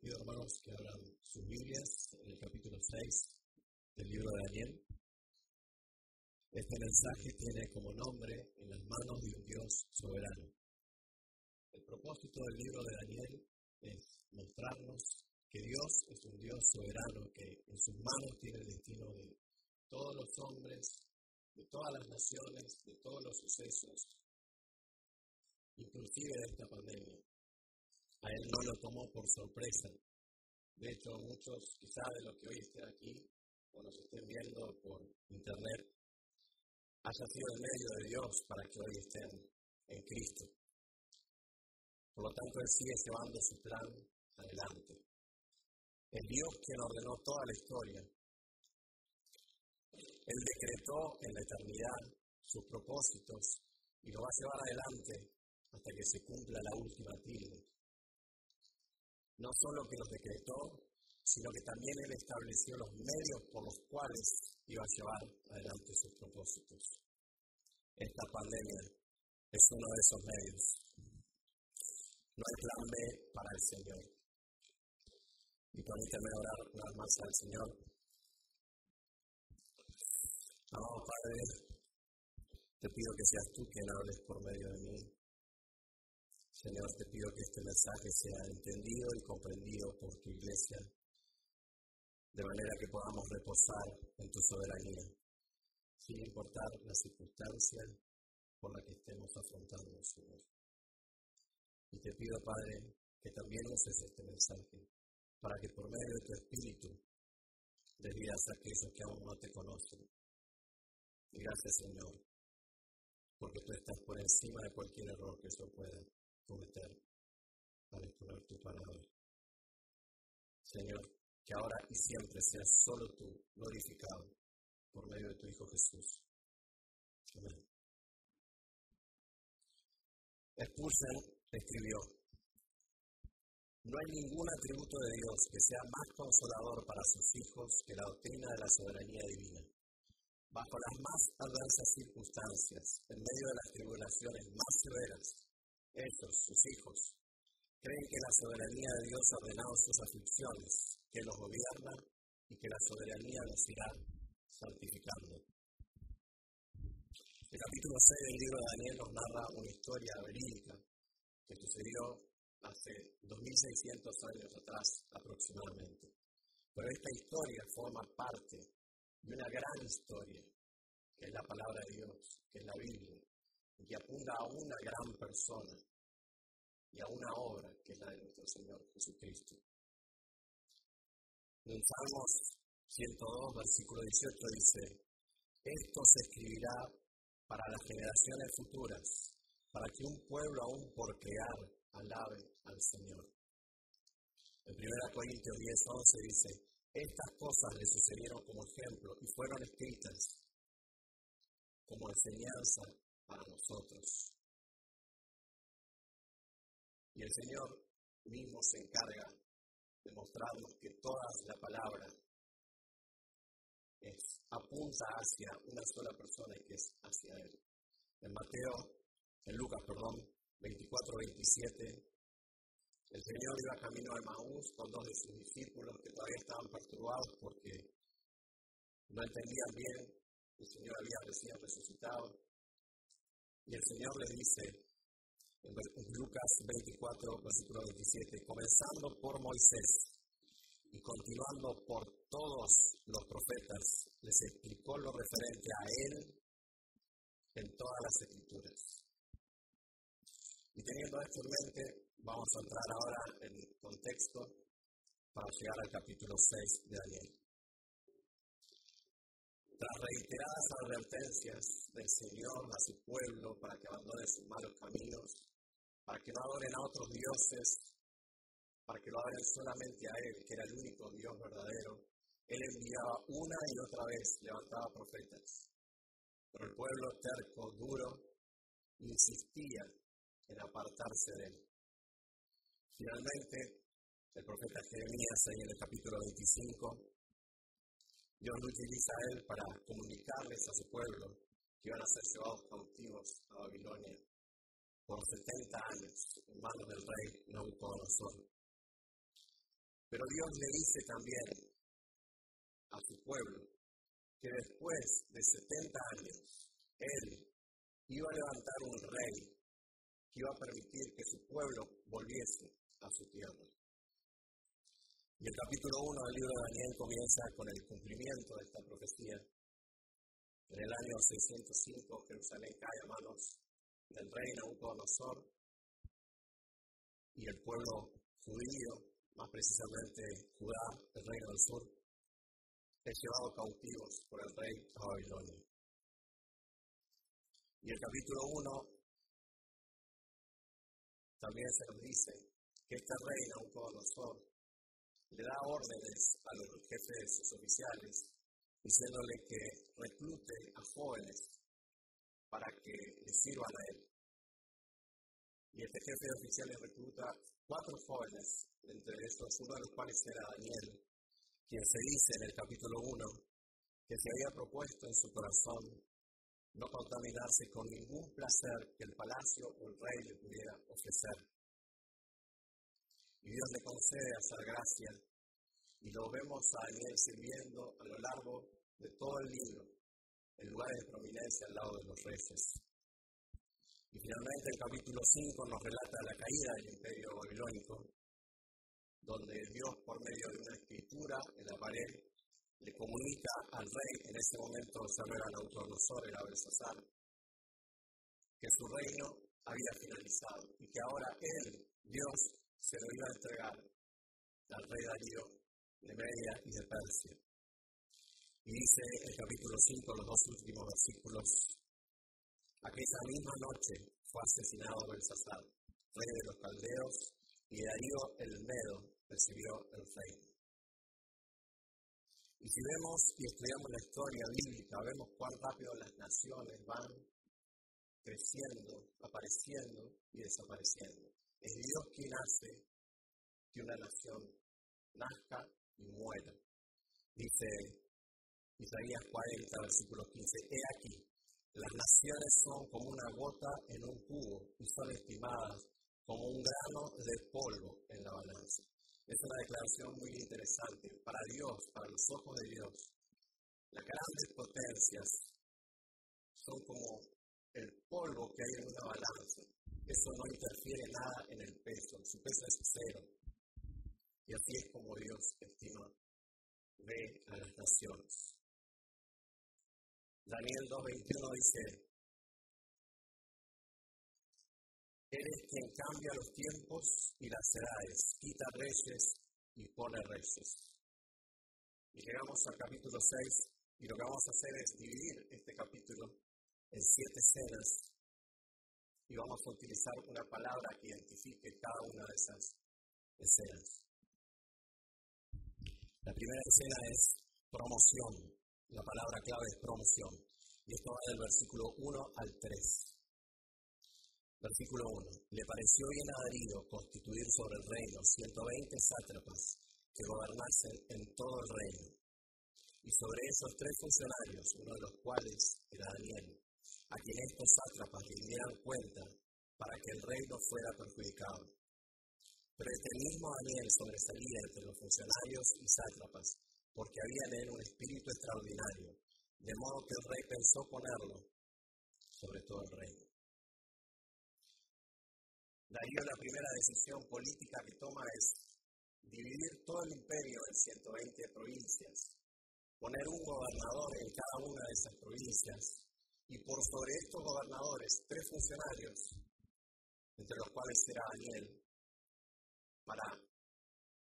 Pido, hermanos, que abran sus Biblias en el capítulo 6 del libro de Daniel. Este mensaje tiene como nombre En las manos de un Dios soberano. El propósito del libro de Daniel es mostrarnos que Dios es un Dios soberano que en sus manos tiene el destino de todos los hombres, de todas las naciones, de todos los sucesos, inclusive de esta pandemia. A él no lo tomó por sorpresa. De hecho, muchos quizá de los que hoy estén aquí o nos estén viendo por internet, haya sido el medio de Dios para que hoy estén en Cristo. Por lo tanto, Él sigue llevando su plan adelante. El Dios quien ordenó toda la historia. Él decretó en la eternidad sus propósitos y lo va a llevar adelante hasta que se cumpla la última tilde. No solo que los decretó, sino que también Él estableció los medios por los cuales iba a llevar adelante sus propósitos. Esta pandemia es uno de esos medios. No hay plan B para el Señor. Y permíteme orar una vez más al Señor. Amado Padre, te pido que seas tú quien hables por medio de mí. Señor, te pido que este mensaje sea entendido y comprendido por tu iglesia, de manera que podamos reposar en tu soberanía, sin importar la circunstancia por la que estemos afrontando, Señor. Y te pido, Padre, que también uses este mensaje para que por medio de tu Espíritu debías a aquellos que aún no te conocen. Gracias, Señor, porque tú estás por encima de cualquier error que yo pueda cometer para exponer tu palabra. Señor, que ahora y siempre seas solo tú glorificado por medio de tu Hijo Jesús. Amén. Expulsen escribió, no hay ningún atributo de Dios que sea más consolador para sus hijos que la doctrina de la soberanía divina. Bajo las más adversas circunstancias, en medio de las tribulaciones más severas, ellos, sus hijos, creen que la soberanía de Dios ha ordenado sus aflicciones, que los gobierna y que la soberanía los irá santificando. El capítulo 6 del libro de Daniel nos narra una historia verídica que sucedió hace 2600 años atrás aproximadamente. Pero esta historia forma parte de una gran historia, que es la palabra de Dios, que es la Biblia, y apunta a una gran persona y a una obra que es la de nuestro Señor Jesucristo. En Salmos 102, versículo 18 dice, esto se escribirá para las generaciones futuras, para que un pueblo aún por crear alabe al Señor. En 1 Corintios 10, 11 dice, estas cosas le sucedieron como ejemplo y fueron escritas como enseñanza para nosotros. Y el Señor mismo se encarga de mostrarnos que toda la palabra es, apunta hacia una sola persona y que es hacia Él. En Mateo, en Lucas, perdón, 24-27, el Señor iba camino a Maús con dos de sus discípulos que todavía estaban perturbados porque no entendían bien, el Señor había recién resucitado. Y el Señor les dice en Lucas 24, versículo 27, comenzando por Moisés y continuando por todos los profetas, les explicó lo referente a Él en todas las escrituras. Y teniendo esto en mente, vamos a entrar ahora en contexto para llegar al capítulo 6 de Daniel. Tras reiteradas advertencias del Señor a su pueblo para que abandone sus malos caminos, para que no adoren a otros dioses, para que lo adoren solamente a Él, que era el único Dios verdadero, Él enviaba una y otra vez, levantaba profetas. Pero el pueblo terco, duro, insistía en apartarse de Él. Finalmente, el profeta Jeremías, en el capítulo 25, Dios lo utiliza a él para comunicarles a su pueblo que iban a ser llevados cautivos a Babilonia por 70 años en manos del rey Nabucodonosor. Pero Dios le dice también a su pueblo que después de 70 años, Él iba a levantar un rey que iba a permitir que su pueblo volviese a su tierra. Y el capítulo 1 del libro de Daniel comienza con el cumplimiento de esta profecía. En el año 605 Jerusalén cae a manos del rey Nabucodonosor y el pueblo judío, más precisamente Judá, el reino del sur, es llevado cautivos por el rey a Babilonia. Y el capítulo 1 también se nos dice que este rey Nabucodonosor le da órdenes a los jefes sus oficiales diciéndole que reclute a jóvenes para que le sirvan a él. Y este jefe de oficiales recluta cuatro jóvenes, entre estos uno de los cuales era Daniel, quien se dice en el capítulo 1 que se había propuesto en su corazón no contaminarse con ningún placer que el palacio o el rey le pudiera ofrecer. Y Dios le concede hacer gracia y lo vemos a Daniel sirviendo a lo largo de todo el libro, en lugares de prominencia al lado de los reyes. Y finalmente el capítulo 5 nos relata la caída del imperio babilónico, donde Dios por medio de una escritura en la pared le comunica al rey, en ese momento se era Nautonosor, era Belsasar, que su reino había finalizado y que ahora él, Dios, se lo iba a entregar al rey Darío de Media y de Persia. Y dice el capítulo 5, los dos últimos versículos, aquella misma noche fue asesinado Belsasar, rey de los caldeos, y Darío el Medo recibió el reino. Y si vemos y estudiamos la historia bíblica, vemos cuán rápido las naciones van creciendo, apareciendo y desapareciendo. Es Dios quien hace que una nación nazca y muera. Dice Isaías 40, versículo 15, He aquí, las naciones son como una gota en un cubo y son estimadas como un grano de polvo en la balanza. Es una declaración muy interesante para Dios, para los ojos de Dios. Las grandes potencias son como el polvo que hay en una balanza. Eso no interfiere nada en el peso, su peso es cero. Y así es como Dios estima, ve a las naciones. Daniel 2.21 dice, Eres quien cambia los tiempos y las edades, quita reyes y pone reyes. Y llegamos al capítulo 6 y lo que vamos a hacer es dividir este capítulo en siete escenas y vamos a utilizar una palabra que identifique cada una de esas escenas. La primera escena es promoción. La palabra clave es promoción. Y esto va del versículo 1 al 3. Versículo 1. Le pareció bien a Darío constituir sobre el reino 120 sátrapas que gobernasen en todo el reino. Y sobre esos tres funcionarios, uno de los cuales era Daniel, a quien estos sátrapas le cuenta para que el reino fuera perjudicado. Pero este mismo Daniel sobresalía entre los funcionarios y sátrapas, porque había en él un espíritu extraordinario, de modo que el rey pensó ponerlo sobre todo el reino. Darío la primera decisión política que toma es dividir todo el imperio en 120 provincias, poner un gobernador en cada una de esas provincias y por sobre estos gobernadores tres funcionarios, entre los cuales será Daniel, para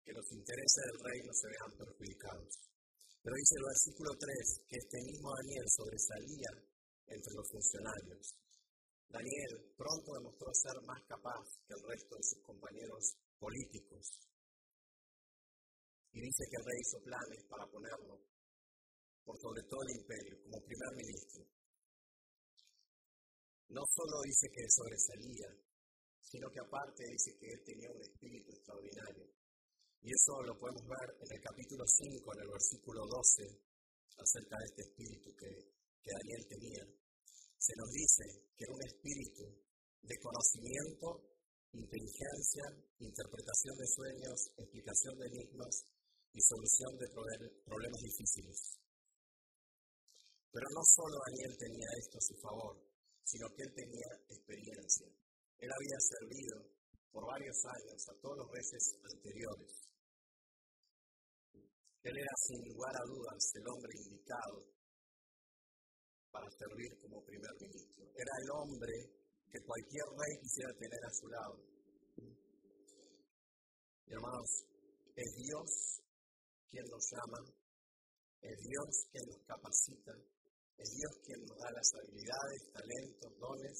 que los intereses del rey no se vean perjudicados. Pero dice el versículo 3 que este mismo Daniel sobresalía entre los funcionarios Daniel pronto demostró ser más capaz que el resto de sus compañeros políticos. Y dice que el rey hizo planes para ponerlo por sobre todo el imperio como primer ministro. No solo dice que sobresalía, sino que aparte dice que él tenía un espíritu extraordinario. Y eso lo podemos ver en el capítulo 5, en el versículo 12, acerca de este espíritu que, que Daniel tenía se nos dice que era un espíritu de conocimiento inteligencia, interpretación de sueños, explicación de enigmas y solución de problemas difíciles. Pero no solo Daniel tenía esto a su favor, sino que él tenía experiencia. Él había servido por varios años a todos los reyes anteriores. Él era sin lugar a dudas el hombre indicado para servir como primer ministro. Era el hombre que cualquier rey quisiera tener a su lado. Y hermanos, es Dios quien nos llama, es Dios quien nos capacita, es Dios quien nos da las habilidades, talentos, dones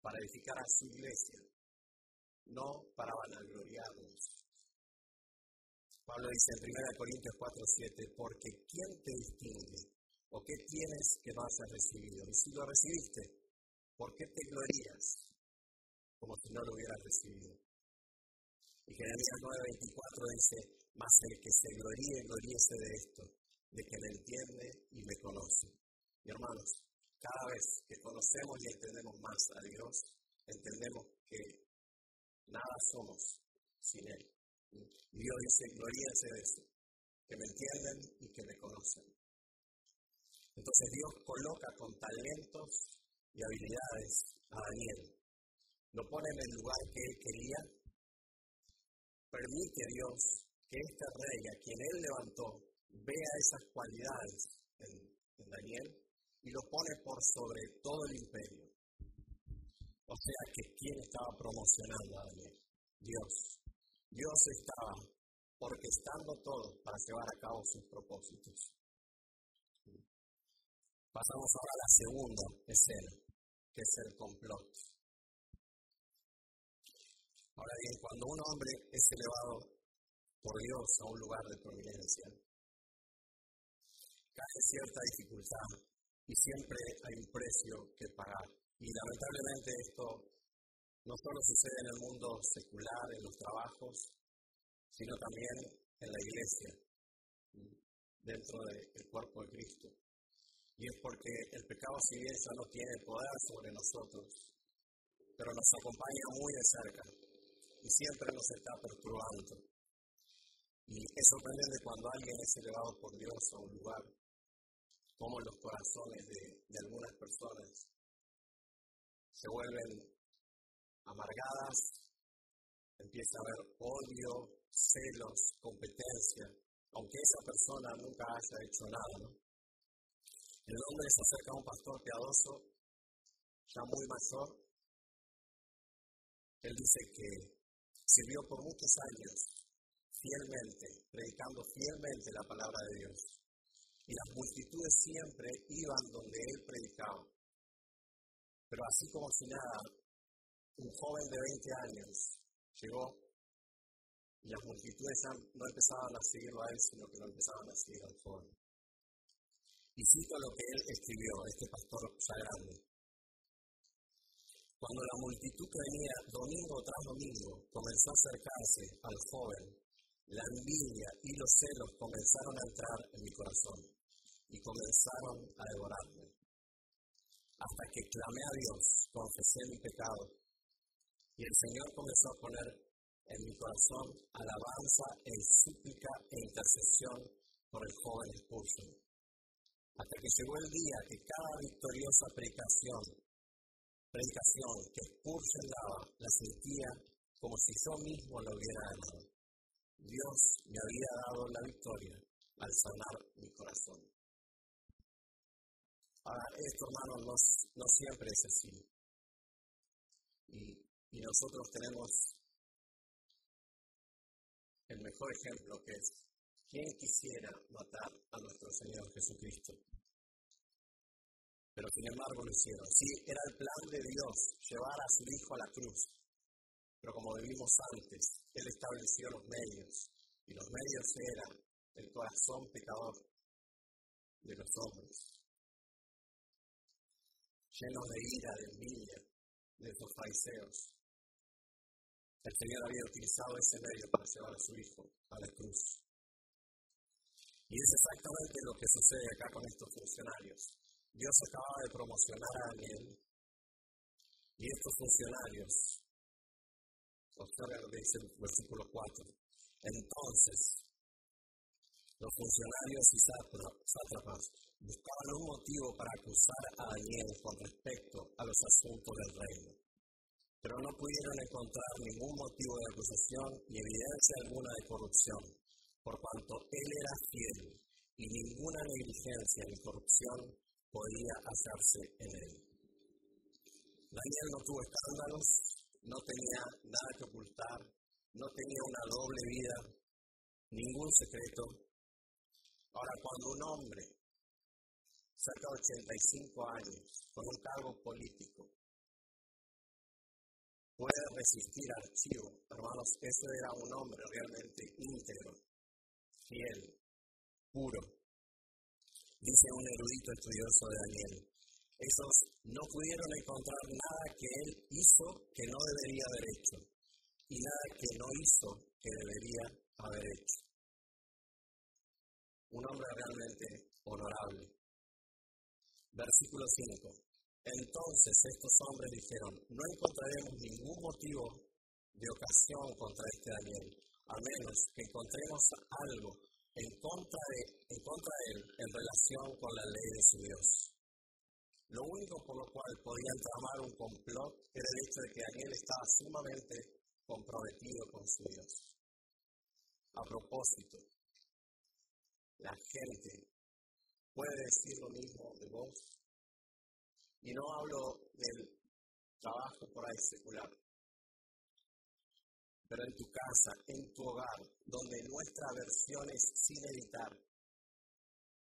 para edificar a su iglesia, no para vanagloriarnos. Pablo dice en 1 Corintios 4:7, porque ¿quién te distingue? ¿O qué tienes que no hayas recibido? Y si lo recibiste, ¿por qué te glorías como si no lo hubieras recibido? Y Jeremías 9:24 dice, mas el que se gloríe, gloríese de esto, de que me entiende y me conoce. Y hermanos, cada vez que conocemos y entendemos más a Dios, entendemos que nada somos sin Él. Dios dice, gloríense de eso, que me entienden y que me conocen. Entonces Dios coloca con talentos y habilidades a Daniel. Lo pone en el lugar que él quería. Permite Dios que este rey a quien él levantó vea esas cualidades en, Daniel y lo pone por sobre todo el imperio. O sea que ¿quién estaba promocionando a Daniel? Dios. Dios estaba orquestando todo para llevar a cabo sus propósitos. Pasamos ahora a la segunda escena, que es el complot. Ahora bien, cuando un hombre es elevado por Dios a un lugar de prominencia, cae cierta dificultad y siempre hay un precio que pagar. Y lamentablemente esto no solo sucede en el mundo secular, en los trabajos, sino también en la iglesia, dentro del cuerpo de Cristo. Y es porque el pecado, si bien ya no tiene poder sobre nosotros, pero nos acompaña muy de cerca y siempre nos está perturbando. Y es sorprendente cuando alguien es elevado por Dios a un lugar como los corazones de, algunas personas se vuelven amargadas, empieza a haber odio, celos, competencia, aunque esa persona nunca haya hecho nada. El hombre se acerca a un pastor piadoso, ya muy mayor. Él dice que sirvió por muchos años fielmente, predicando fielmente la palabra de Dios y las multitudes siempre iban donde él predicaba. Pero así como si nada, un joven de 20 años llegó y las multitudes no empezaban a seguirlo a él, sino que lo empezaban a seguir al joven. Y cito lo que él escribió, este pastor ya grande. Cuando la multitud que venía domingo tras domingo comenzó a acercarse al joven, la envidia y los celos comenzaron a entrar en mi corazón y comenzaron a devorarme. Hasta que clamé a Dios, confesé mi pecado y el Señor comenzó a poner en mi corazón alabanza en súplica e intercesión por el joven Spurgeon. Hasta que llegó el día que cada victoriosa predicación, predicación que Spurgeon daba, la sentía como si yo mismo lo hubiera ganado. Dios me había dado la victoria al sanar mi corazón. Ahora, esto, hermanos, no, siempre es así. Y, nosotros tenemos el mejor ejemplo que es, ¿quién quisiera matar a nuestro Señor Jesucristo? Pero sin embargo lo hicieron. Sí, era el plan de Dios llevar a su Hijo a la cruz. Pero como vivimos antes, Él estableció los medios. Y los medios eran el corazón pecador de los hombres llenos de ira, de envidia, de esos fariseos. El Señor había utilizado ese medio para llevar a su Hijo a la cruz. Y es exactamente lo que sucede acá con estos funcionarios. Dios acaba de promocionar a Daniel y estos funcionarios Observa lo que dice el versículo 4. Entonces, los funcionarios y sátrapas buscaban un motivo para acusar a Daniel con respecto a los asuntos del reino, pero no pudieron encontrar ningún motivo de acusación ni evidencia alguna de corrupción, por cuanto él era fiel y ninguna negligencia ni corrupción podía hacerse en él. Daniel no tuvo escándalos, no tenía nada que ocultar, no tenía una doble vida, ningún secreto. Ahora, cuando un hombre saca 85 años con un cargo político, puede resistir archivo, hermanos, ese era un hombre realmente íntegro, fiel, puro. Dice un erudito estudioso de Daniel, esos no pudieron encontrar nada que él hizo que no debería haber hecho y nada que no hizo que debería haber hecho. Un hombre realmente honorable. Versículo 5. Entonces estos hombres dijeron, no encontraremos ningún motivo de ocasión contra este Daniel, a menos que encontremos algo en contra de, en contra él en relación con la ley de su Dios. Lo único por lo cual podían tramar un complot era el hecho de que Daniel estaba sumamente comprometido con su Dios. A propósito, la gente puede decir lo mismo de vos. Y no hablo del trabajo por ahí secular, pero en tu casa, en tu hogar, donde nuestra versión es sin editar,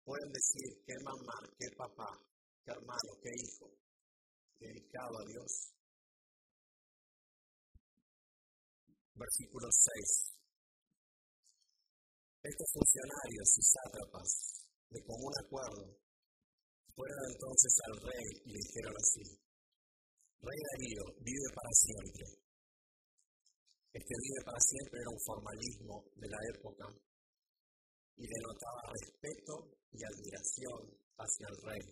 pueden decir que mamá, que papá, qué hermano, qué hijo, dedicado a Dios. Versículo 6. Estos funcionarios y sátrapas, de común acuerdo, fueron entonces al rey y le dijeron así, Rey Darío, vive para siempre. Este vive para siempre era un formalismo de la época y denotaba respeto y admiración hacia el rey.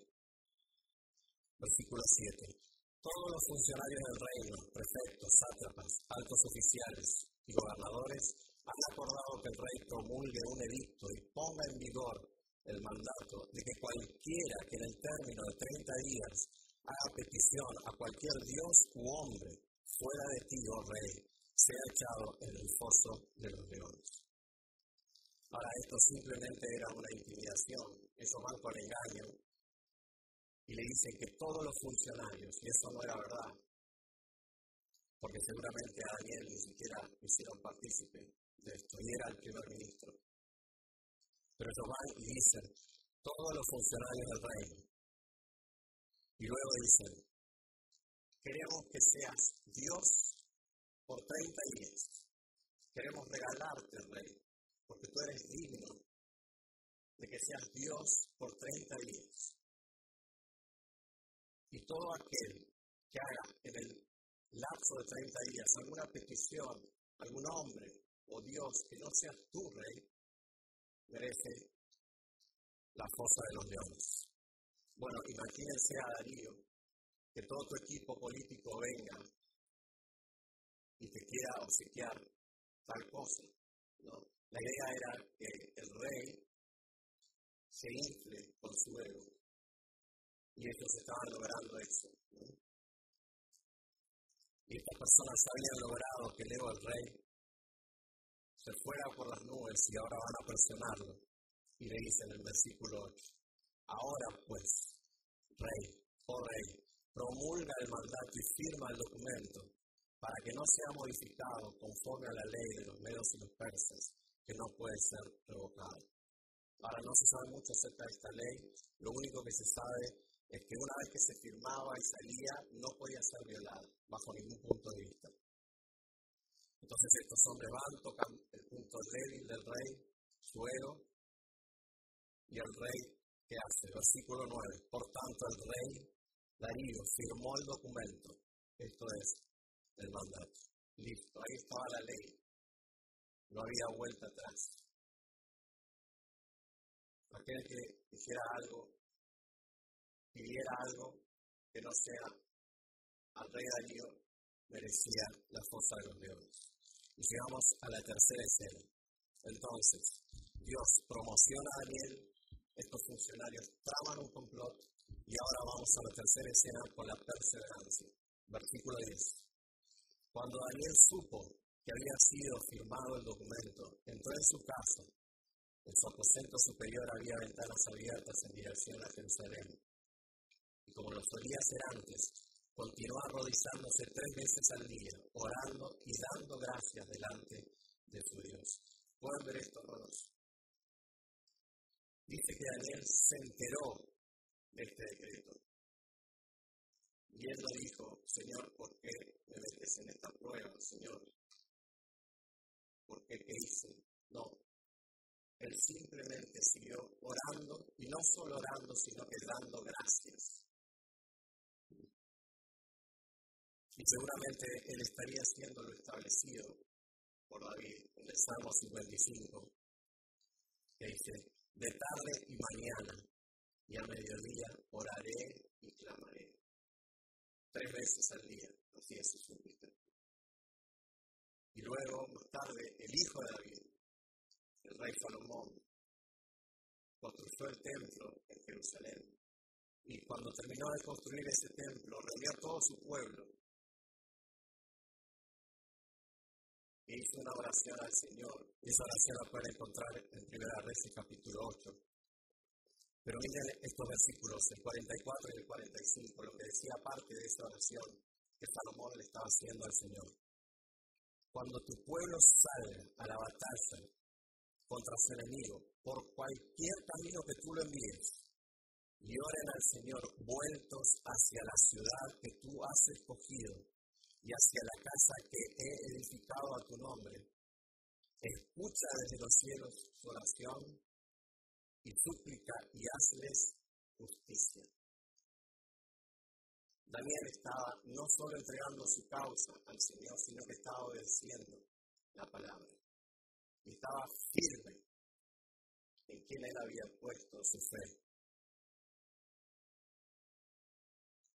Versículo 7. Todos los funcionarios del reino, prefectos, sátrapas, altos oficiales y gobernadores han acordado que el rey promulgue un edicto y ponga en vigor el mandato de que cualquiera que en el término de 30 días haga petición a cualquier dios u hombre fuera de ti, oh rey, sea echado en el foso de los leones. Ahora, esto simplemente era una intimidación, eso van con engaño, y le dicen que todos los funcionarios, y eso no era verdad, porque seguramente a Daniel ni siquiera hicieron partícipe de esto, y era el primer ministro. Pero ellos van y dicen, todos los funcionarios del reino, y luego dicen, queremos que seas Dios por 30 días, queremos regalarte, rey, porque tú eres digno de que seas Dios por 30 días. Y todo aquel que haga en el lapso de 30 días alguna petición, algún hombre o Dios que no sea tu rey, merece la fosa de los leones. Bueno, imagínense a Darío, que todo tu equipo político venga y te quiera obsequiar tal cosa. ¿no? La idea era que el rey se infle con su ego y ellos estaban logrando eso. Y estas personas habían logrado que el ego del rey se fuera por las nubes y ahora van a presionarlo. Y le dice en el versículo 8, ahora pues, rey, oh rey, promulga el mandato y firma el documento para que no sea modificado conforme a la ley de los medios y los persas, que no puede ser revocado. Ahora no se sabe mucho acerca de esta ley, lo único que se sabe es que una vez que se firmaba y salía, no podía ser violada bajo ningún punto de vista. Entonces estos hombres van, tocan el punto débil del rey, su ego, y el rey, ¿qué hace? Versículo 9. Por tanto, el rey Darío firmó el documento, esto es el mandato. Listo, ahí estaba la ley. No había vuelta atrás. Aquel que hiciera algo pidiera algo que no sea al rey Darío, merecía la fosa de los leones. Y llegamos a la tercera escena. Entonces, Dios promociona a Daniel, estos funcionarios traman un complot y ahora vamos a la tercera escena con la perseverancia. Versículo 10. Cuando Daniel supo que había sido firmado el documento, entró en su casa. En su aposento superior había ventanas abiertas en dirección a Jerusalén. Y como lo solía hacer antes, continuó arrodizándose tres veces al día, orando y dando gracias delante de su Dios. ¿Pueden ver esto, hermanos? Dice que Daniel se enteró de este decreto. Y él lo dijo, Señor, ¿por qué me metes en esta prueba, Señor? ¿Por qué qué hice? No. Él simplemente siguió orando, y no solo orando, sino que dando gracias. Y seguramente él estaría haciendo lo establecido por David en el Salmo 55, que dice, de tarde y mañana y a mediodía oraré y clamaré. Tres veces al día hacía su súplica. Y luego, más tarde, el hijo de David, el rey Salomón, construyó el templo en Jerusalén. Y cuando terminó de construir ese templo, reunió a todo su pueblo y hizo una oración al Señor. Esa oración la pueden encontrar en Primera Reyes capítulo 8. Pero miren estos versículos, el 44 y el 45, lo que decía parte de esa oración que Salomón le estaba haciendo al Señor. Cuando tu pueblo salga a la batalla contra su enemigo, por cualquier camino que tú lo envíes, y oren al Señor vueltos hacia la ciudad que tú has escogido y hacia la casa que he edificado a tu nombre. Escucha desde los cielos su oración y súplica y hazles justicia. Daniel estaba no solo entregando su causa al Señor, sino que estaba obedeciendo la palabra. Y estaba firme en quien él había puesto su fe.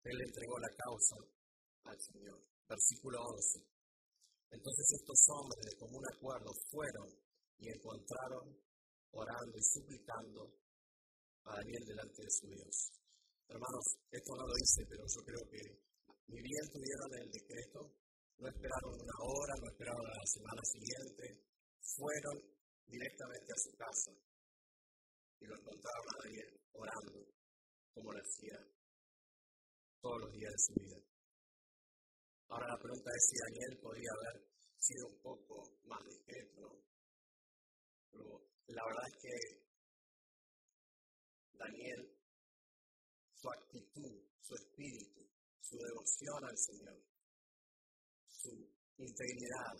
Él entregó la causa al Señor versículo 11. Entonces estos hombres de común acuerdo fueron y encontraron orando y suplicando a Daniel delante de su Dios. Hermanos, esto no lo hice, pero yo creo que ni bien tuvieron el decreto, no esperaron una hora, no esperaron la semana siguiente, fueron directamente a su casa y lo encontraron a Daniel orando, como lo hacía todos los días de su vida. Ahora la pregunta es si Daniel podría haber sido un poco más discreto, Pero la verdad es que Daniel, su actitud, su espíritu, su devoción al Señor, su integridad,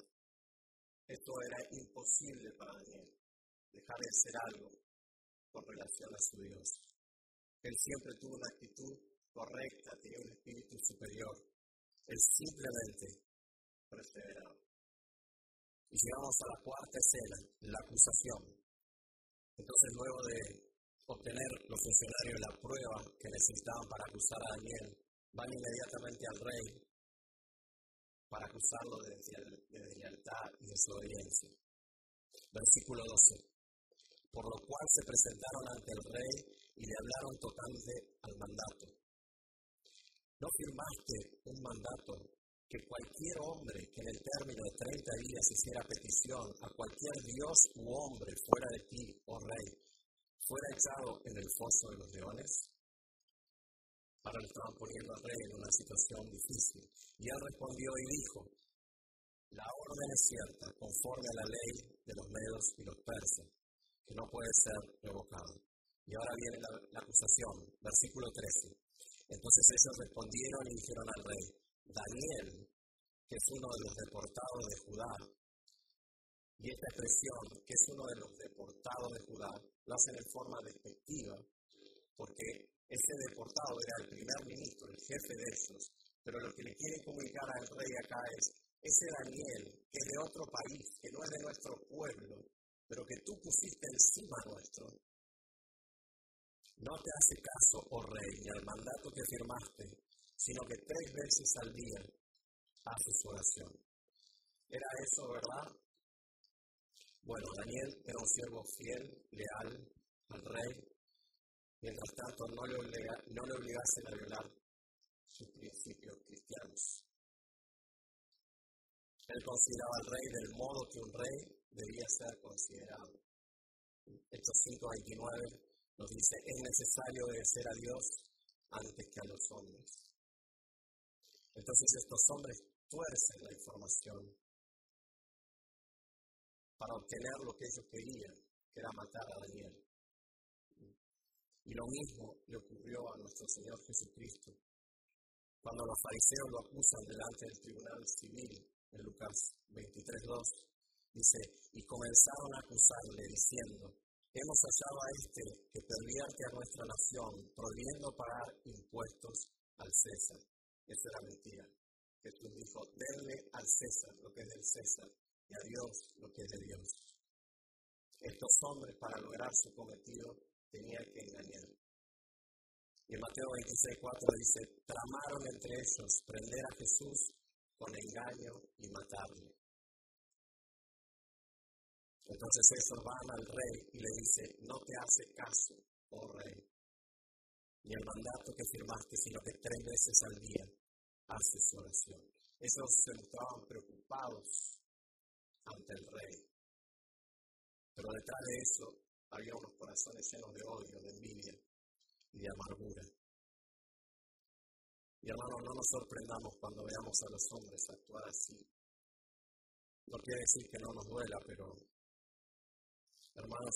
esto era imposible para Daniel, dejar de hacer algo con relación a su Dios. Él siempre tuvo una actitud correcta, tenía un espíritu superior él simplemente perseveraba. Y llegamos a la cuarta escena, la acusación. Entonces, luego de obtener los funcionarios la prueba que necesitaban para acusar a Daniel, van inmediatamente al rey para acusarlo de, deslealtad y desobediencia. Versículo 12. Por lo cual se presentaron ante el rey y le hablaron totalmente al mandato ¿No firmaste un mandato que cualquier hombre que en el término de 30 días hiciera petición a cualquier dios u hombre fuera de ti, oh rey, fuera echado en el foso de los leones? Ahora le estaban poniendo al rey en una situación difícil. Y él respondió y dijo, la orden es cierta, conforme a la ley de los medos y los persas, que no puede ser revocada. Y ahora viene la, la acusación, versículo 13. Entonces ellos respondieron y dijeron al rey, Daniel, que es uno de los deportados de Judá, y esta expresión, que es uno de los deportados de Judá, lo hacen en forma despectiva, porque ese deportado era el primer ministro, el jefe de ellos, pero lo que le quieren comunicar al rey acá es, ese Daniel, que es de otro país, que no es de nuestro pueblo, pero que tú pusiste encima nuestro, no te hace caso, oh rey, ni al mandato que firmaste, sino que tres veces al día hace su oración. ¿Era eso verdad? Bueno, Daniel era un siervo fiel, leal al rey, mientras tanto no le, le obligasen a violar sus principios cristianos. Él consideraba al rey del modo que un rey debía ser considerado. Hechos 5:29 nos dice, es necesario obedecer a Dios antes que a los hombres. Entonces estos hombres tuercen la información para obtener lo que ellos querían, que era matar a Daniel. Y lo mismo le ocurrió a nuestro Señor Jesucristo. Cuando los fariseos lo acusan delante del tribunal civil, en Lucas 23.2, dice, y comenzaron a acusarle diciendo, hemos hallado a este que pervierte a nuestra nación, prohibiendo pagar impuestos al César. Eso era mentira. Jesús dijo, denle al César lo que es del César y a Dios lo que es de Dios. Estos hombres, para lograr su cometido, tenían que engañar. Y en Mateo 26.4 dice, tramaron entre ellos prender a Jesús con engaño y matarle. Entonces ellos van al rey y le dice, no te hace caso, oh rey, ni el mandato que firmaste, sino que tres veces al día haces oración. Ellos se mostraban preocupados ante el rey. Pero detrás de eso había unos corazones llenos de odio, de envidia y de amargura. Y hermanos, no nos sorprendamos cuando veamos a los hombres actuar así. No quiere decir que no nos duela, pero hermanos,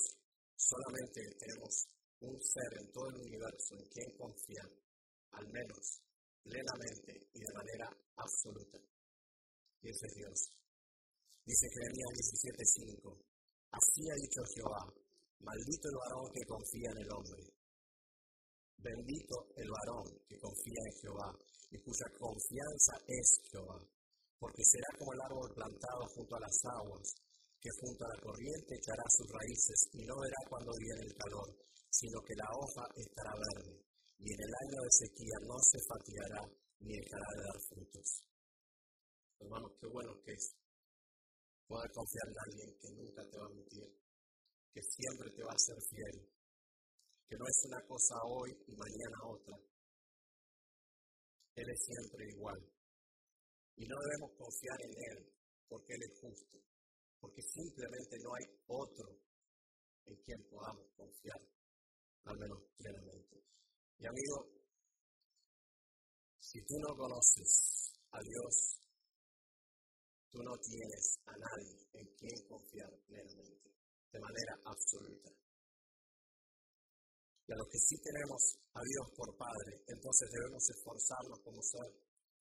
solamente tenemos un ser en todo el universo en quien confiar, al menos plenamente y de manera absoluta. Y ese es Dios. Dice Jeremías 17:5, así ha dicho Jehová, maldito el varón que confía en el hombre, bendito el varón que confía en Jehová y cuya confianza es Jehová, porque será como el árbol plantado junto a las aguas, que junto a la corriente echará sus raíces y no verá cuando viene el calor, sino que la hoja estará verde, y en el año de sequía no se fatigará ni dejará de dar frutos. Hermanos, qué bueno que es poder confiar en alguien que nunca te va a mentir, que siempre te va a ser fiel, que no es una cosa hoy y mañana otra. Él es siempre igual. Y no debemos confiar en Él porque Él es justo, porque simplemente no hay otro en quien podamos confiar, al menos plenamente. Y amigo, si tú no conoces a Dios, tú no tienes a nadie en quien confiar plenamente, de manera absoluta. Y a los que sí tenemos a Dios por Padre, entonces debemos esforzarnos como ser,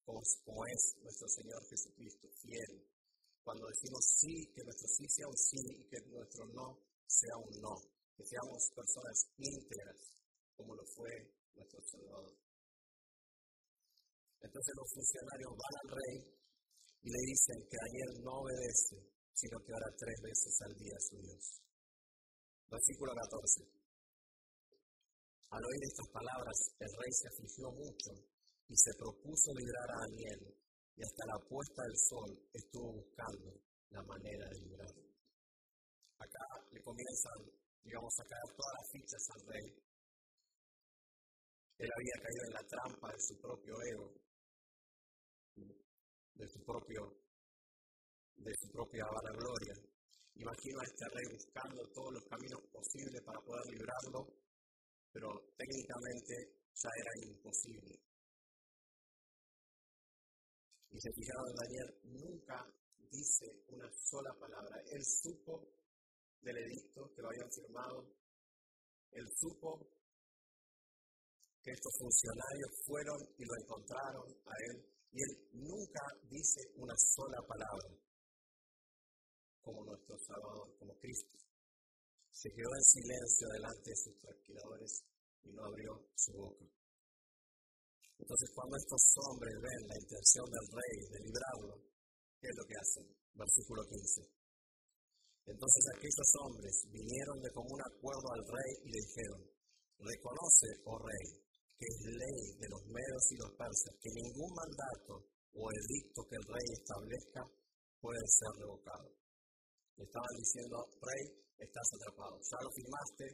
como, es nuestro Señor Jesucristo, fiel. Cuando decimos sí, que nuestro sí sea un sí y que nuestro no sea un no. Que seamos personas íntegras, como lo fue nuestro Salvador. Entonces los funcionarios van al rey y le dicen que Daniel no obedece, sino que ora tres veces al día a su Dios. Versículo 14. Al oír estas palabras, el rey se afligió mucho y se propuso librar a Daniel, y hasta la puesta del sol estuvo buscando la manera de librarlo. Acá le comienzan, digamos, a caer todas las fichas al rey. Él había caído en la trampa de su propio ego, de su propio de su propia vanagloria. Imagino a este rey buscando todos los caminos posibles para poder librarlo, pero técnicamente ya era imposible. Y se fijaron, Daniel nunca dice una sola palabra. Él supo del edicto que lo habían firmado. Él supo que estos funcionarios fueron y lo encontraron a él y él nunca dice una sola palabra, como nuestro Salvador, como Cristo. Se quedó en silencio delante de sus tranquiladores y no abrió su boca. Entonces, cuando estos hombres ven la intención del rey de librarlo, ¿qué es lo que hacen? Versículo 15. Entonces aquellos hombres vinieron de común acuerdo al rey y le dijeron, reconoce, oh rey, que es ley de los medos y los persas, que ningún mandato o edicto que el rey establezca puede ser revocado. Le estaban diciendo, rey, estás atrapado. Ya lo firmaste.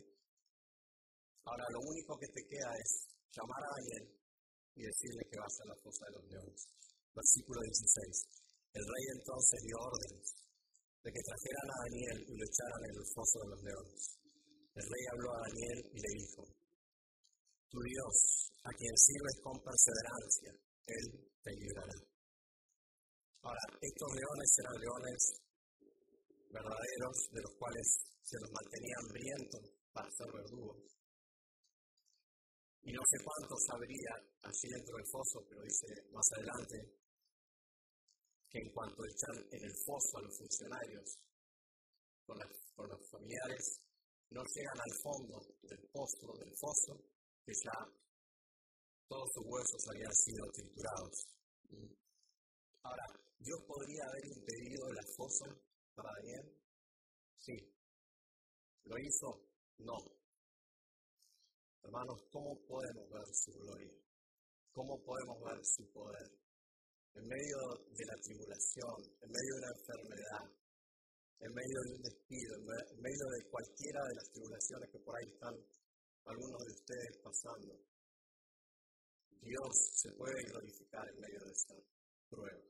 Ahora lo único que te queda es llamar a Daniel y decirle que vas a la fosa de los leones. Versículo 16. El rey entonces dio órdenes de que trajeran a Daniel y lo echaran en el foso de los leones. El rey habló a Daniel y le dijo, Tu Dios, a quien sirves con perseverancia, Él te librará. Ahora, estos leones eran leones verdaderos, de los cuales se los mantenía hambrientos para ser verdugos. Y no sé cuántos habría allí dentro del foso, pero dice más adelante que en cuanto echan en el foso a los funcionarios con, los familiares, no llegan al fondo del pozo, del foso, que ya todos sus huesos habían sido triturados. Ahora, ¿Dios podría haber impedido la fosa para Daniel? Sí. ¿Lo hizo? No. Hermanos, ¿cómo podemos ver su gloria? ¿Cómo podemos ver su poder? En medio de la tribulación, en medio de la enfermedad, en medio de un despido, en medio de cualquiera de las tribulaciones que por ahí están algunos de ustedes pasando, Dios se puede glorificar en medio de esta prueba.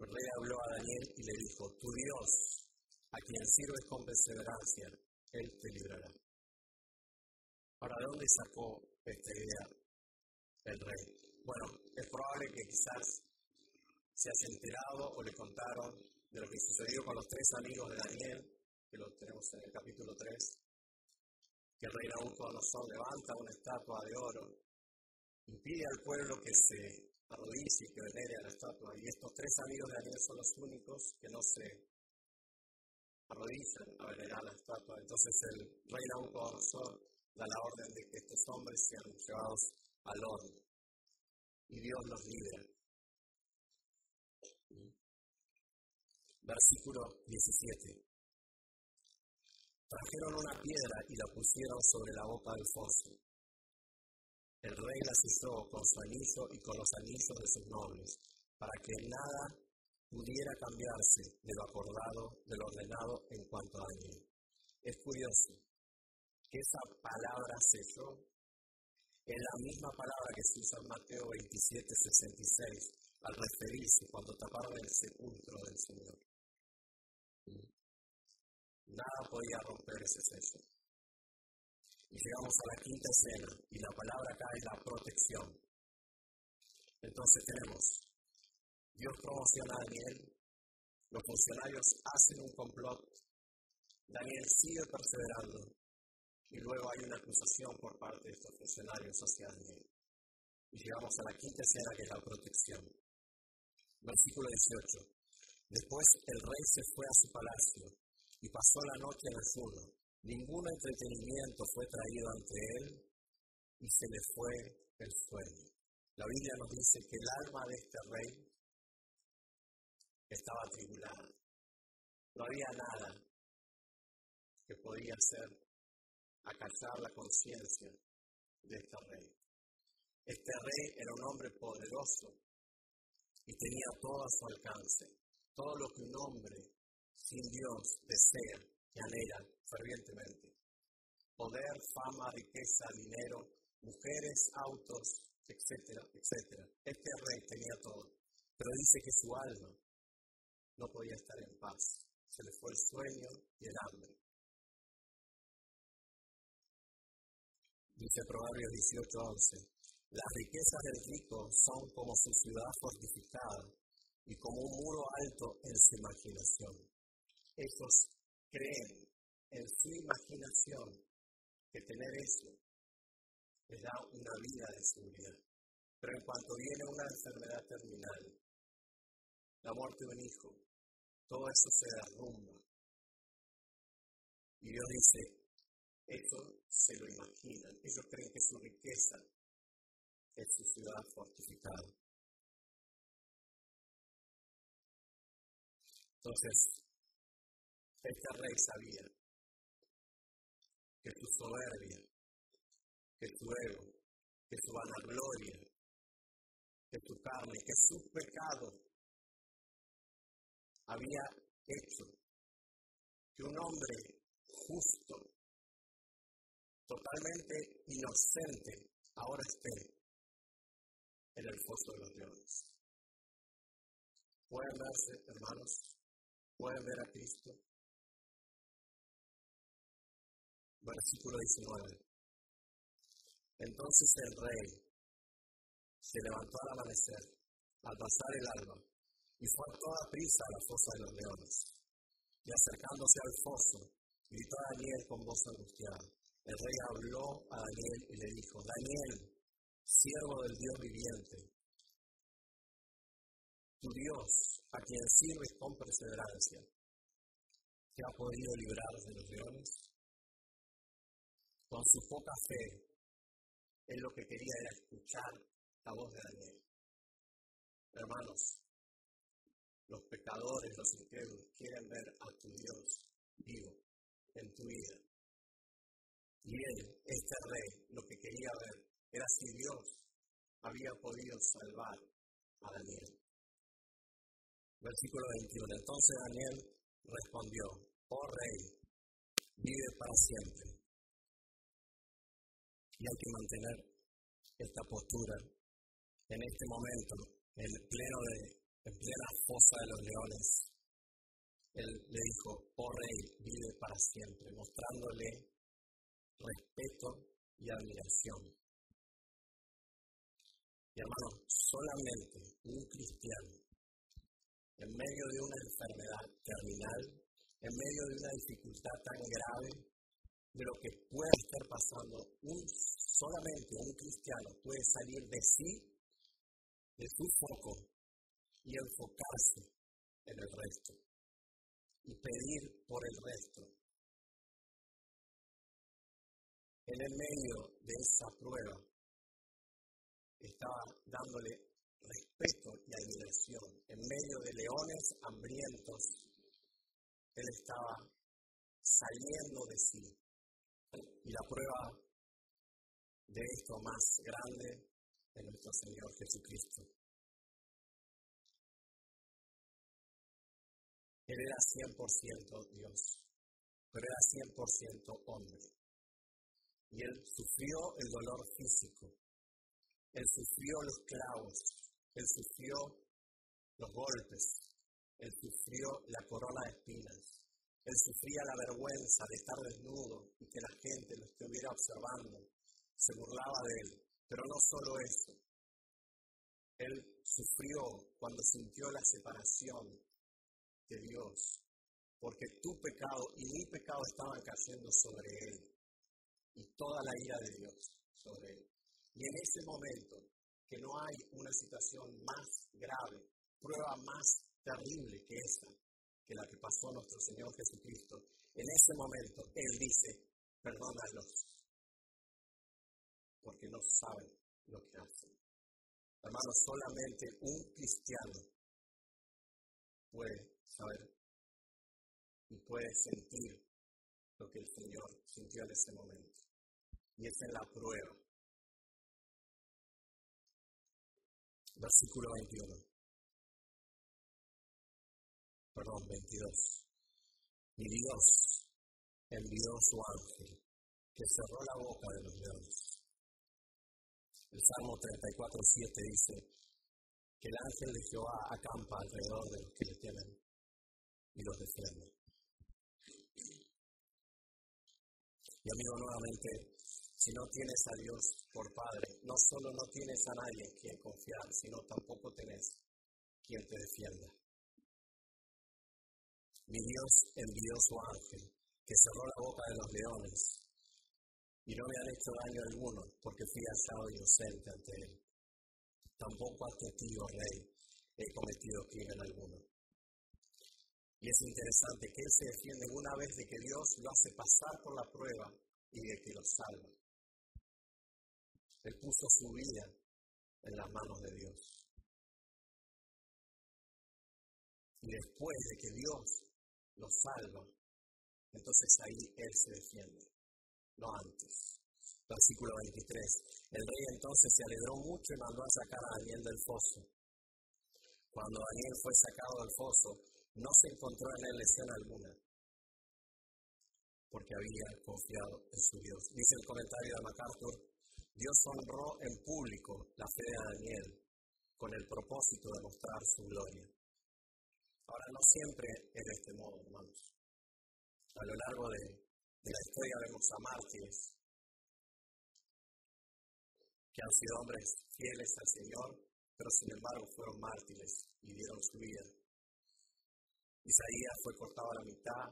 El rey habló a Daniel y le dijo, tu Dios, a quien sirves con perseverancia, Él te librará. ¿de dónde sacó esta idea el rey? Bueno, es probable que quizás se haya enterado o le contaron de lo que sucedió con los tres amigos de Daniel, que lo tenemos en el capítulo 3, que el rey Nabucodonosor levanta una estatua de oro, impide al pueblo que se arrodille y que venere a la estatua. Y estos tres amigos de Daniel son los únicos que no se arrodillan a venerar la estatua. Entonces el rey Nabucodonosor da la orden de que estos hombres sean llevados al horno. Y Dios los libera. Versículo 17. Trajeron una piedra y la pusieron sobre la boca del foso el rey las hizo con su anillo y con los anillos de sus nobles, para que nada pudiera cambiarse de lo acordado, de lo ordenado en cuanto a Daniel. Es curioso que esa palabra selló es la misma palabra que se usa en Mateo 27, 66, al referirse cuando taparon el sepulcro del Señor. Nada podía romper ese sello. Y llegamos a la quinta escena y la palabra acá es la protección. Entonces tenemos, Dios promociona a Daniel, los funcionarios hacen un complot, Daniel sigue perseverando y luego hay una acusación por parte de estos funcionarios hacia Daniel. Y llegamos a la quinta escena que es la protección. Versículo 18. Después el rey se fue a su palacio y pasó la noche en el sur Ningún entretenimiento fue traído ante él y se le fue el sueño. La Biblia nos dice que el alma de este rey estaba atribulada. No había nada que podía hacer acallar la conciencia de este rey. Este rey era un hombre poderoso y tenía todo a su alcance. Todo lo que un hombre sin Dios desea que anhelan fervientemente. Poder, fama, riqueza, dinero, mujeres, autos, etcétera, etcétera. Este rey tenía todo, pero dice que su alma no podía estar en paz. Se le fue el sueño y el hambre. Dice Proverbios 18:11, las riquezas del rico son como su ciudad fortificada y como un muro alto en su imaginación. Ellos creen en su imaginación que tener eso les da una vida de seguridad. Pero en cuanto viene una enfermedad terminal, la muerte de un hijo, todo eso se derrumba. Y Dios dice, eso se lo imaginan, ellos creen que su riqueza es su ciudad fortificada. Entonces, este rey sabía que tu soberbia, que tu ego, que tu vanagloria de tu carne, que su pecado había hecho que un hombre justo, totalmente inocente, ahora esté en el foso de los leones. ¿Pueden verse, hermanos? ¿Pueden ver a Cristo? Versículo 19. Entonces el rey se levantó al amanecer, al pasar el alba, y fue a toda prisa a la fosa de los leones. Y acercándose al foso, gritó a Daniel con voz angustiada. El rey habló a Daniel y le dijo, Daniel, siervo del Dios viviente, tu Dios, a quien sirves con perseverancia, ¿te ha podido librar de los leones? Con su poca fe, él lo que quería era escuchar la voz de Daniel. Hermanos, los incrédulos, quieren ver a tu Dios vivo en tu vida. Y él, este rey, lo que quería ver era si Dios había podido salvar a Daniel. Versículo 21. Entonces Daniel respondió, oh rey, vive para siempre. Y hay que mantener esta postura en este momento, en pleno de, en plena fosa de los leones. Él le dijo, oh rey, vive para siempre, mostrándole respeto y admiración. Y hermano, solamente un cristiano, en medio de una enfermedad terminal, en medio de una dificultad tan grave, de lo que puede estar pasando, un, solamente un cristiano puede salir de sí, de su foco, y enfocarse en el resto, y pedir por el resto. En el medio de esa prueba, estaba dándole respeto y admiración. En medio de leones hambrientos, él estaba saliendo de sí, y la prueba de esto más grande es nuestro Señor Jesucristo. Él era 100% Dios, pero era 100% hombre. Y él sufrió el dolor físico, él sufrió los clavos, él sufrió los golpes, él sufrió la corona de espinas, él sufría la vergüenza de estar desnudo y que la gente lo estuviera observando. Se burlaba de él. Pero no solo eso. Él sufrió cuando sintió la separación Dios. Porque tu pecado y mi pecado estaban cayendo sobre él. Y toda la ira de Dios sobre él. Y en ese momento, que no hay una situación más grave, prueba más terrible que esa, que la que pasó nuestro Señor Jesucristo, en ese momento Él dice, perdónalos, porque no saben lo que hacen. Hermanos, solamente un cristiano puede saber y puede sentir lo que el Señor sintió en ese momento. Y esa es la prueba. Versículo 21 perdón, 22. Y Dios envió su ángel que cerró la boca de los leones. El Salmo 34, 7 dice que el ángel de Jehová acampa alrededor de los que le temen y los defiende. Y amigo, nuevamente, si no tienes a Dios por Padre, no solo no tienes a nadie en quien confiar, sino tampoco tenés quien te defienda. Mi Dios envió su ángel, que cerró la boca de los leones, y no me han hecho daño alguno, porque fui hallado inocente ante él. Tampoco ante ti, oh rey, he cometido crimen alguno. Y es interesante que él se defiende una vez de que Dios lo hace pasar por la prueba y de que lo salva. Él puso su vida en las manos de Dios. Y después de que Dios lo salva, entonces ahí Él se defiende, no antes. Versículo 23. El rey entonces se alegró mucho y mandó a sacar a Daniel del foso. Cuando Daniel fue sacado del foso, no se encontró en él lesión alguna, porque había confiado en su Dios. Dice el comentario de MacArthur, Dios honró en público la fe de Daniel con el propósito de mostrar su gloria. Ahora, no siempre es de este modo, hermanos. A lo largo de, de la historia vemos a mártires que han sido hombres fieles al Señor, pero sin embargo fueron mártires y dieron su vida. Isaías fue cortado a la mitad,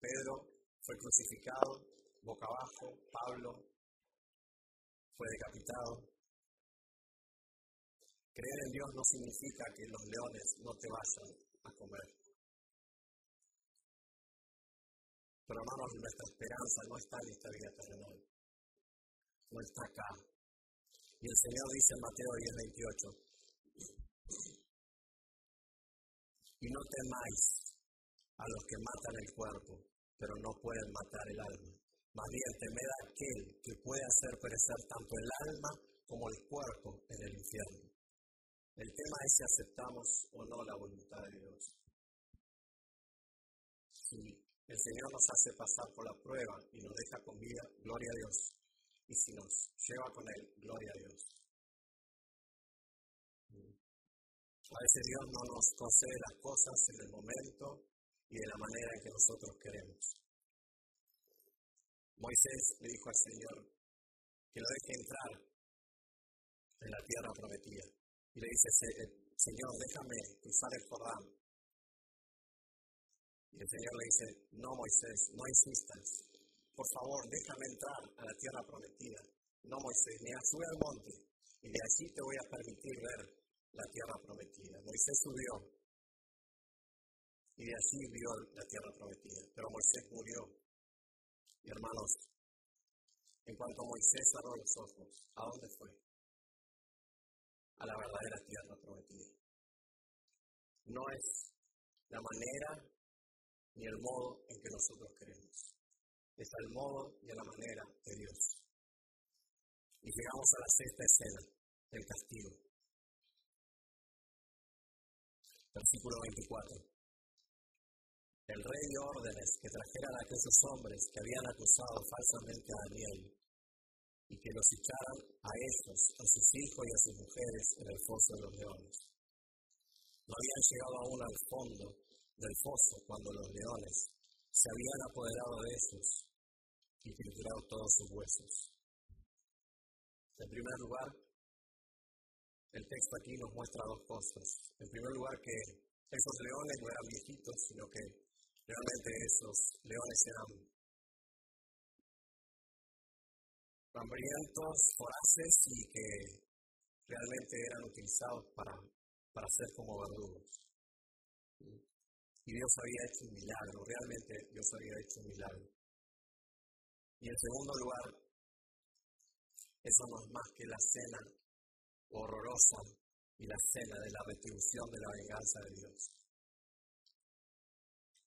Pedro fue crucificado boca abajo, Pablo fue decapitado. Creer en Dios no significa que los leones no te vayan a comer. Pero hermanos, nuestra esperanza no está en esta vida terrenal, no está acá. Y el Señor dice en Mateo 10:28, y no temáis a los que matan el cuerpo, pero no pueden matar el alma. Más bien temed a aquel que puede hacer perecer tanto el alma como el cuerpo en el infierno. El tema es si aceptamos o no la voluntad de Dios. Si el Señor nos hace pasar por la prueba y nos deja con vida, gloria a Dios. Y si nos lleva con Él, gloria a Dios. A veces Dios no nos concede las cosas en el momento y de la manera en que nosotros queremos. Moisés le dijo al Señor que lo deje entrar en la tierra prometida. Y le dice, Señor, déjame cruzar el Jordán. Y el Señor le dice, no Moisés, no insistas. Por favor, déjame entrar a la tierra prometida. No Moisés, mira, sube al monte y de allí te voy a permitir ver la tierra prometida. Moisés subió y de así vio la tierra prometida. Pero Moisés murió. Y hermanos, en cuanto Moisés cerró los ojos, ¿a dónde fue? A la verdadera tierra prometida. No es la manera ni el modo en que nosotros queremos. Es el modo y la manera de Dios. Y llegamos a la sexta escena, el castigo. Versículo 24 el rey dio órdenes que trajeran a aquellos hombres que habían acusado falsamente a Daniel y que los echaran a ellos, a sus hijos y a sus mujeres en el foso de los leones. No habían llegado aún al fondo del foso cuando los leones se habían apoderado de ellos y triturado todos sus huesos. En primer lugar, el texto aquí nos muestra dos cosas. En primer lugar, que esos leones no eran viejitos, sino que Realmente esos leones eran hambrientos, foraces y que realmente eran utilizados para, para ser como verdugos. Y Dios había hecho un milagro, realmente Dios había hecho un milagro. Y en segundo lugar, eso no es más que la cena horrorosa y la cena de la retribución de la venganza de Dios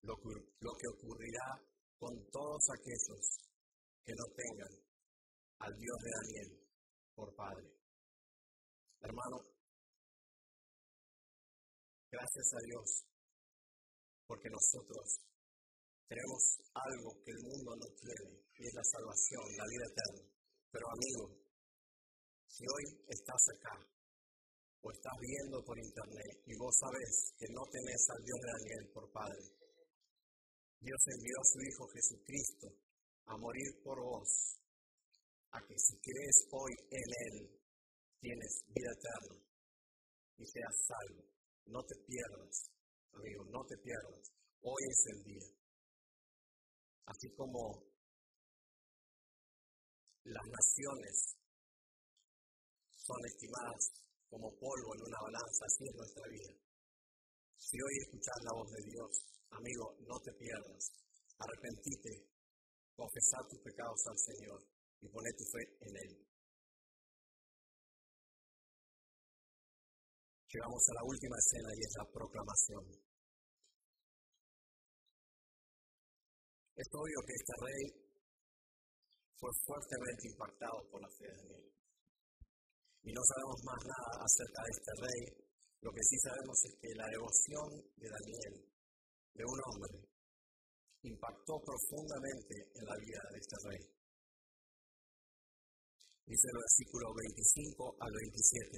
lo, que ocurrirá con todos aquellos que no tengan al Dios de Daniel por Padre. Hermano, gracias a Dios, porque nosotros tenemos algo que el mundo no tiene, y es la salvación, la vida eterna. Pero amigo, si hoy estás acá o estás viendo por internet y vos sabes que no tenés al Dios de Daniel por Padre, Dios envió a su Hijo Jesucristo a morir por vos, a que si crees hoy en Él, tienes vida eterna y seas salvo. No te pierdas, amigo, no te pierdas. Hoy es el día. Así como las naciones son estimadas como polvo en una balanza, así es nuestra vida. Si hoy escuchas la voz de Dios, Amigo, no te pierdas. Arrepentite, confesar tus pecados al Señor y poner tu fe en Él. Llegamos a la última escena y es la proclamación. Es obvio que este rey fue fuertemente impactado por la fe de Daniel. Y no sabemos más nada acerca de este rey. Lo que sí sabemos es que la devoción de Daniel, de un hombre, impactó profundamente en la vida de este rey. Dice el versículo 25 al 27.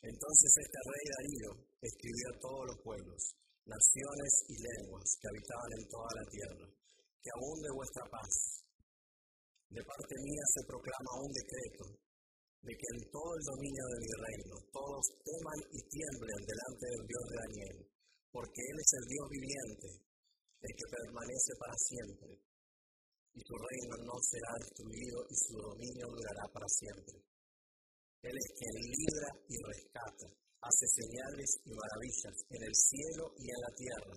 Entonces este rey Darío escribió a todos los pueblos, naciones y lenguas que habitaban en toda la tierra, que abunde vuestra paz. De parte mía se proclama un decreto de que en todo el dominio de mi reino todos teman y tiemblen delante del Dios de Daniel, porque Él es el Dios viviente, el que permanece para siempre, y su reino no será destruido y su dominio durará para siempre. Él es quien libra y rescata, hace señales y maravillas en el cielo y en la tierra.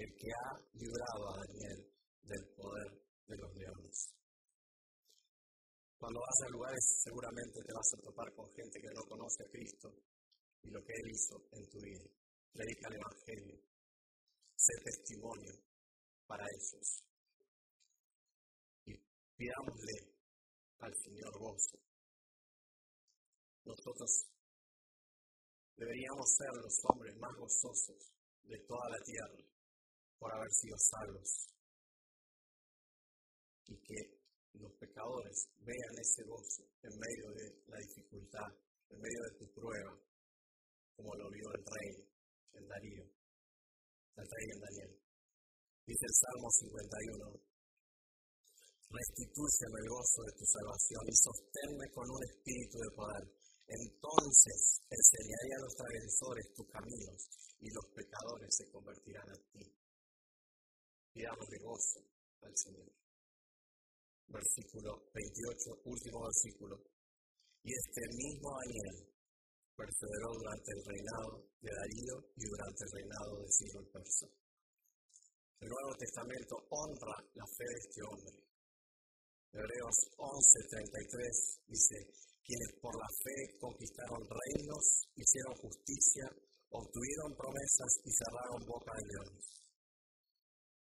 El que ha librado a Daniel del poder de los leones. Cuando vas a lugares seguramente te vas a topar con gente que no conoce a Cristo y lo que Él hizo en tu vida. Predica el Evangelio. Sé testimonio para ellos. Y pidámosle al Señor gozo nosotros deberíamos ser los hombres más gozosos de toda la tierra por haber sido salvos. Y que los pecadores vean ese gozo en medio de la dificultad, en medio de tu prueba, como lo vio el rey, el Darío, el rey en Daniel. Dice el Salmo 51, Restitúyeme el gozo de tu salvación y sosténme con un espíritu de poder entonces enseñaré a los transgresores tus caminos y los pecadores se convertirán a ti. Pidamos de gozo al Señor. Versículo 28, último versículo. Y este mismo Daniel perseveró durante el reinado de Darío y durante el reinado de Ciro el Persa. El Nuevo Testamento honra la fe de este hombre. Hebreos 11:33 dice, quienes por la fe conquistaron reinos, hicieron justicia, obtuvieron promesas y cerraron boca de leones.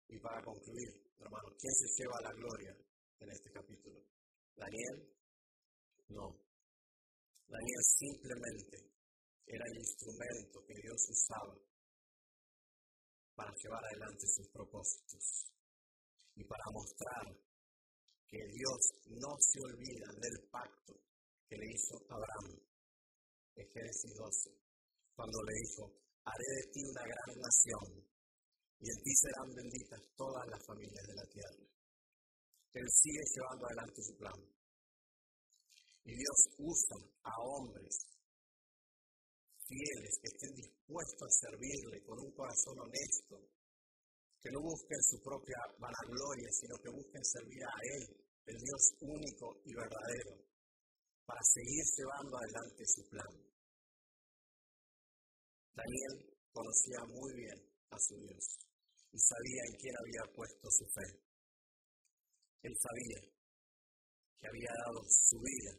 Y para concluir, hermano, ¿quién se lleva la gloria en este capítulo? ¿Daniel? No. Daniel simplemente era el instrumento que Dios usaba para llevar adelante sus propósitos y para mostrar que Dios no se olvida del pacto que le hizo Abraham en Génesis 12, cuando le dijo, haré de ti una gran nación y en ti serán benditas todas las familias de la tierra. Él sigue llevando adelante su plan. Y Dios usa a hombres fieles que estén dispuestos a servirle con un corazón honesto, que no busquen su propia vanagloria, sino que busquen servir a Él, el Dios único y verdadero, para seguir llevando adelante su plan. Daniel conocía muy bien a su Dios y sabía en quién había puesto su fe. Él sabía que había dado su vida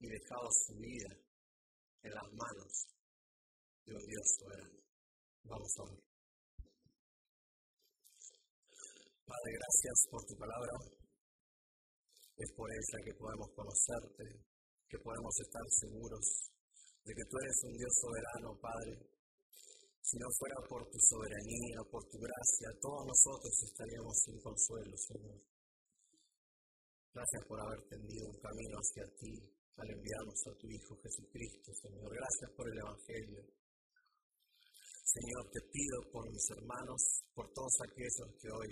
y dejado su vida en las manos de un Dios soberano. Vamos a ver. Padre, gracias por tu palabra. Es por ella que podemos conocerte, que podemos estar seguros de que tú eres un Dios soberano, Padre. Si no fuera por tu soberanía, por tu gracia, todos nosotros estaríamos sin consuelo, Señor. Gracias por haber tendido un camino hacia ti al enviarnos a tu Hijo Jesucristo, Señor. Gracias por el Evangelio. Señor, te pido por mis hermanos, por todos aquellos que hoy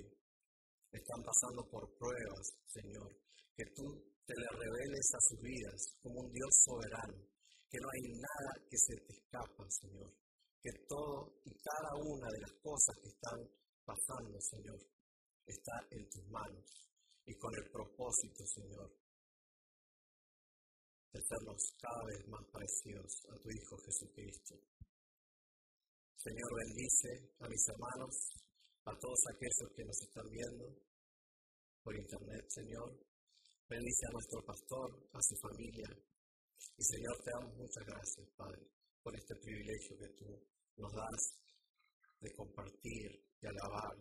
están pasando por pruebas, Señor, que tú te le reveles a sus vidas como un Dios soberano, que no hay nada que se te escapa, Señor, que todo y cada una de las cosas que están pasando, Señor, está en tus manos y con el propósito, Señor, de hacernos cada vez más parecidos a tu Hijo Jesucristo. Señor, bendice a mis hermanos, a todos aquellos que nos están viendo por internet, Señor, Bendice a nuestro pastor, a su familia. Y Señor, te damos muchas gracias, Padre, por este privilegio que tú nos das de compartir y alabar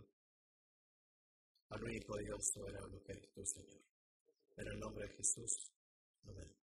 al único Dios soberano que es tu Señor. En el nombre de Jesús. Amén.